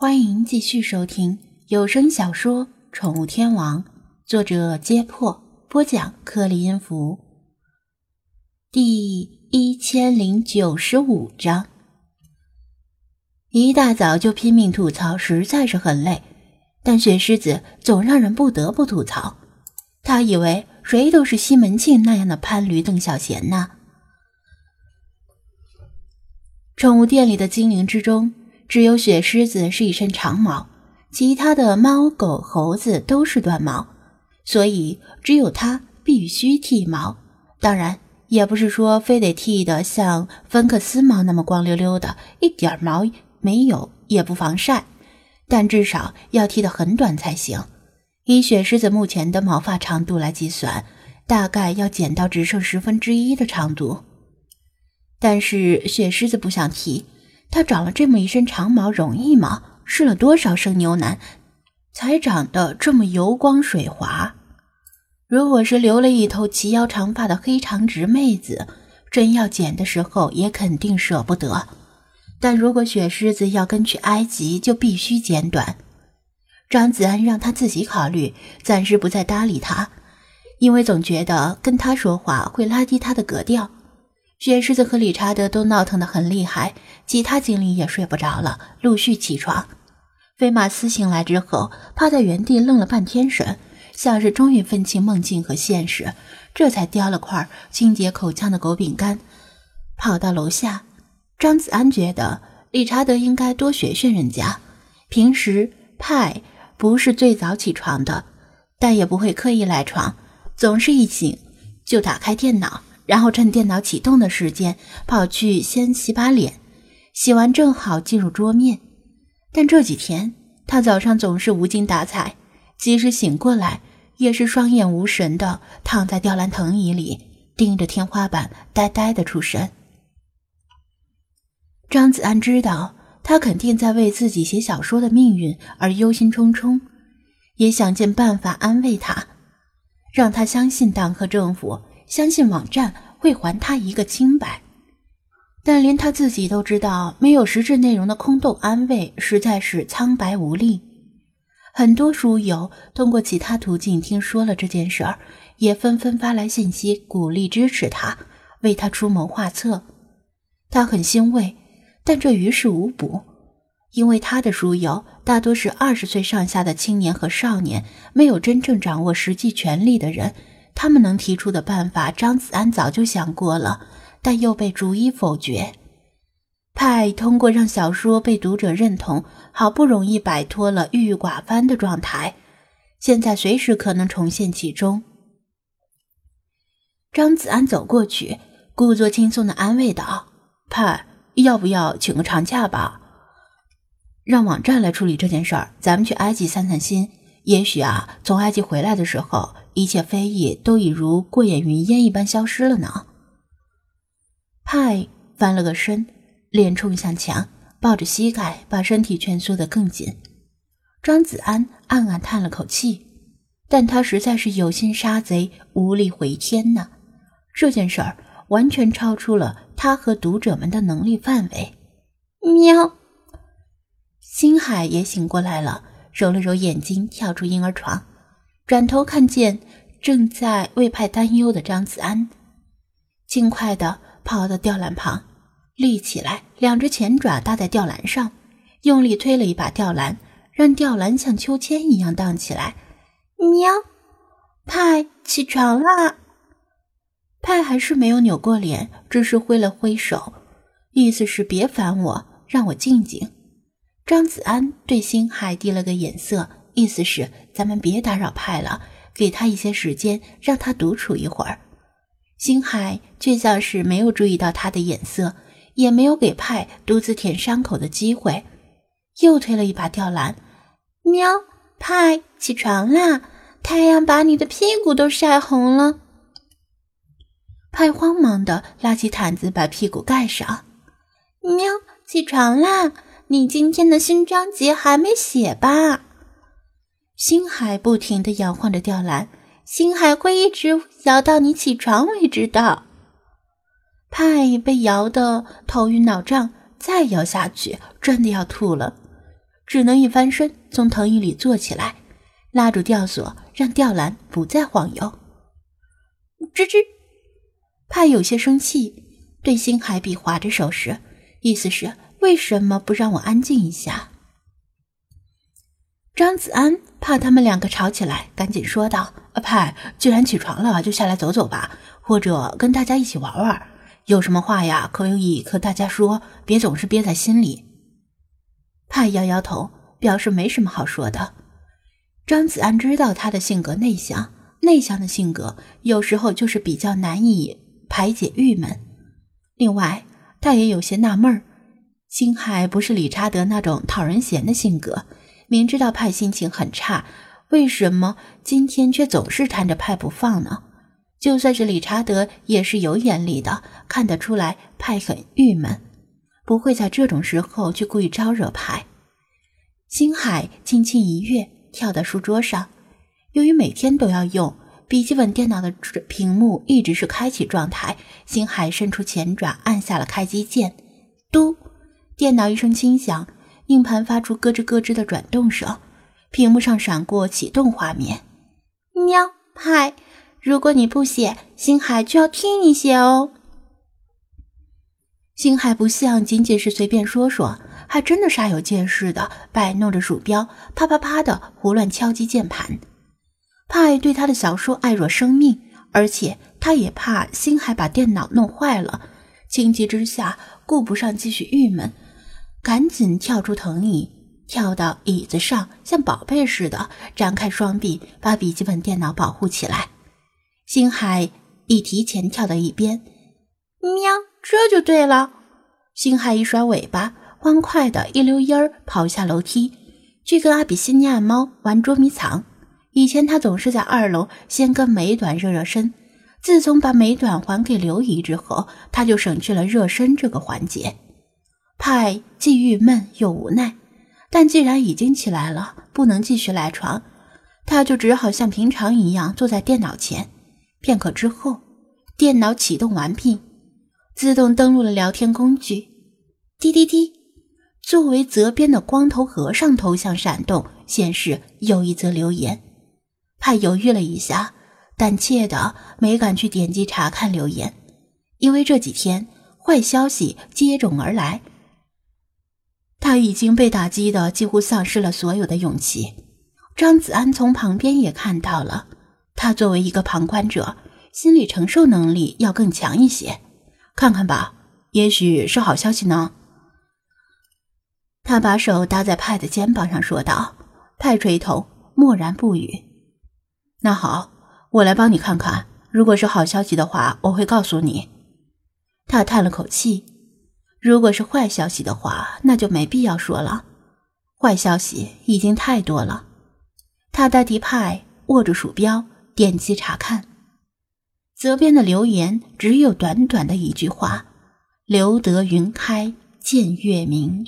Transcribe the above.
欢迎继续收听有声小说《宠物天王》，作者：揭破，播讲：克里音符，第一千零九十五章。一大早就拼命吐槽，实在是很累，但雪狮子总让人不得不吐槽。他以为谁都是西门庆那样的潘驴邓小闲呢？宠物店里的精灵之中。只有雪狮子是一身长毛，其他的猫、狗、猴子都是短毛，所以只有它必须剃毛。当然，也不是说非得剃的像芬克斯猫那么光溜溜的，一点毛没有，也不防晒，但至少要剃得很短才行。以雪狮子目前的毛发长度来计算，大概要剪到只剩十分之一的长度。但是雪狮子不想剃。它长了这么一身长毛容易吗？试了多少生牛腩，才长得这么油光水滑？如果是留了一头齐腰长发的黑长直妹子，真要剪的时候也肯定舍不得。但如果雪狮子要跟去埃及，就必须剪短。张子安让他自己考虑，暂时不再搭理他，因为总觉得跟他说话会拉低他的格调。雪狮子和理查德都闹腾得很厉害，其他精灵也睡不着了，陆续起床。菲马斯醒来之后，趴在原地愣了半天神，像是终于分清梦境和现实，这才叼了块清洁口腔的狗饼干，跑到楼下。张子安觉得理查德应该多学学人家，平时派不是最早起床的，但也不会刻意赖床，总是一醒就打开电脑。然后趁电脑启动的时间跑去先洗把脸，洗完正好进入桌面。但这几天他早上总是无精打采，即使醒过来也是双眼无神的躺在吊篮藤椅里，盯着天花板呆呆的出神。张子安知道他肯定在为自己写小说的命运而忧心忡忡，也想尽办法安慰他，让他相信党和政府。相信网站会还他一个清白，但连他自己都知道，没有实质内容的空洞安慰实在是苍白无力。很多书友通过其他途径听说了这件事儿，也纷纷发来信息鼓励支持他，为他出谋划策。他很欣慰，但这于事无补，因为他的书友大多是二十岁上下的青年和少年，没有真正掌握实际权力的人。他们能提出的办法，张子安早就想过了，但又被逐一否决。派通过让小说被读者认同，好不容易摆脱了郁郁寡欢的状态，现在随时可能重现其中。张子安走过去，故作轻松的安慰道：“派，要不要请个长假吧？让网站来处理这件事儿，咱们去埃及散散心。也许啊，从埃及回来的时候。”一切非议都已如过眼云烟一般消失了呢。派翻了个身，脸冲向墙，抱着膝盖，把身体蜷缩得更紧。张子安暗暗叹了口气，但他实在是有心杀贼，无力回天呐。这件事儿完全超出了他和读者们的能力范围。喵，星海也醒过来了，揉了揉眼睛，跳出婴儿床。转头看见正在为派担忧的张子安，尽快的跑到吊篮旁，立起来，两只前爪搭在吊篮上，用力推了一把吊篮，让吊篮像秋千一样荡起来。喵，派起床啦！派还是没有扭过脸，只是挥了挥手，意思是别烦我，让我静静。张子安对星海递了个眼色。意思是咱们别打扰派了，给他一些时间，让他独处一会儿。星海却像是没有注意到他的眼色，也没有给派独自舔伤口的机会，又推了一把吊篮。喵，派起床啦！太阳把你的屁股都晒红了。派慌忙的拉起毯子把屁股盖上。喵，起床啦！你今天的新章节还没写吧？星海不停地摇晃着吊篮，星海会一直摇到你起床为止的。派被摇得头晕脑胀，再摇下去真的要吐了。只能一翻身从藤椅里坐起来，拉住吊索，让吊篮不再晃悠。吱吱，怕有些生气，对星海比划着手势，意思是为什么不让我安静一下？张子安怕他们两个吵起来，赶紧说道：“阿派，既然起床了，就下来走走吧，或者跟大家一起玩玩。有什么话呀，可以和大家说，别总是憋在心里。”派摇摇头，表示没什么好说的。张子安知道他的性格内向，内向的性格有时候就是比较难以排解郁闷。另外，他也有些纳闷儿，星海不是理查德那种讨人嫌的性格。明知道派心情很差，为什么今天却总是缠着派不放呢？就算是理查德也是有眼力的，看得出来派很郁闷，不会在这种时候去故意招惹派。星海轻轻一跃，跳到书桌上。由于每天都要用笔记本电脑的屏幕一直是开启状态，星海伸出前爪按下了开机键，嘟，电脑一声轻响。硬盘发出咯吱咯吱的转动声，屏幕上闪过启动画面。喵派，如果你不写，星海就要替你写哦。星海不像仅仅是随便说说，还真的煞有介事的摆弄着鼠标，啪啪啪的胡乱敲击键盘。派对他的小说爱若生命，而且他也怕星海把电脑弄坏了，情急之下顾不上继续郁闷。赶紧跳出藤椅，跳到椅子上，像宝贝似的展开双臂，把笔记本电脑保护起来。星海一提前跳到一边，喵，这就对了。星海一甩尾巴，欢快的一溜烟儿跑下楼梯，去跟阿比西尼亚猫玩捉迷藏。以前他总是在二楼先跟美短热热身，自从把美短还给刘姨之后，他就省去了热身这个环节。派既郁闷又无奈，但既然已经起来了，不能继续赖床，他就只好像平常一样坐在电脑前。片刻之后，电脑启动完毕，自动登录了聊天工具。滴滴滴，作为责编的光头和尚头像闪动，显示有一则留言。派犹豫了一下，胆怯的没敢去点击查看留言，因为这几天坏消息接踵而来。已经被打击的几乎丧失了所有的勇气。张子安从旁边也看到了，他作为一个旁观者，心理承受能力要更强一些。看看吧，也许是好消息呢。他把手搭在派的肩膀上说道。派垂头，默然不语。那好，我来帮你看看。如果是好消息的话，我会告诉你。他叹了口气。如果是坏消息的话，那就没必要说了。坏消息已经太多了。他代替派握住鼠标，点击查看。责编的留言只有短短的一句话：“留得云开见月明。”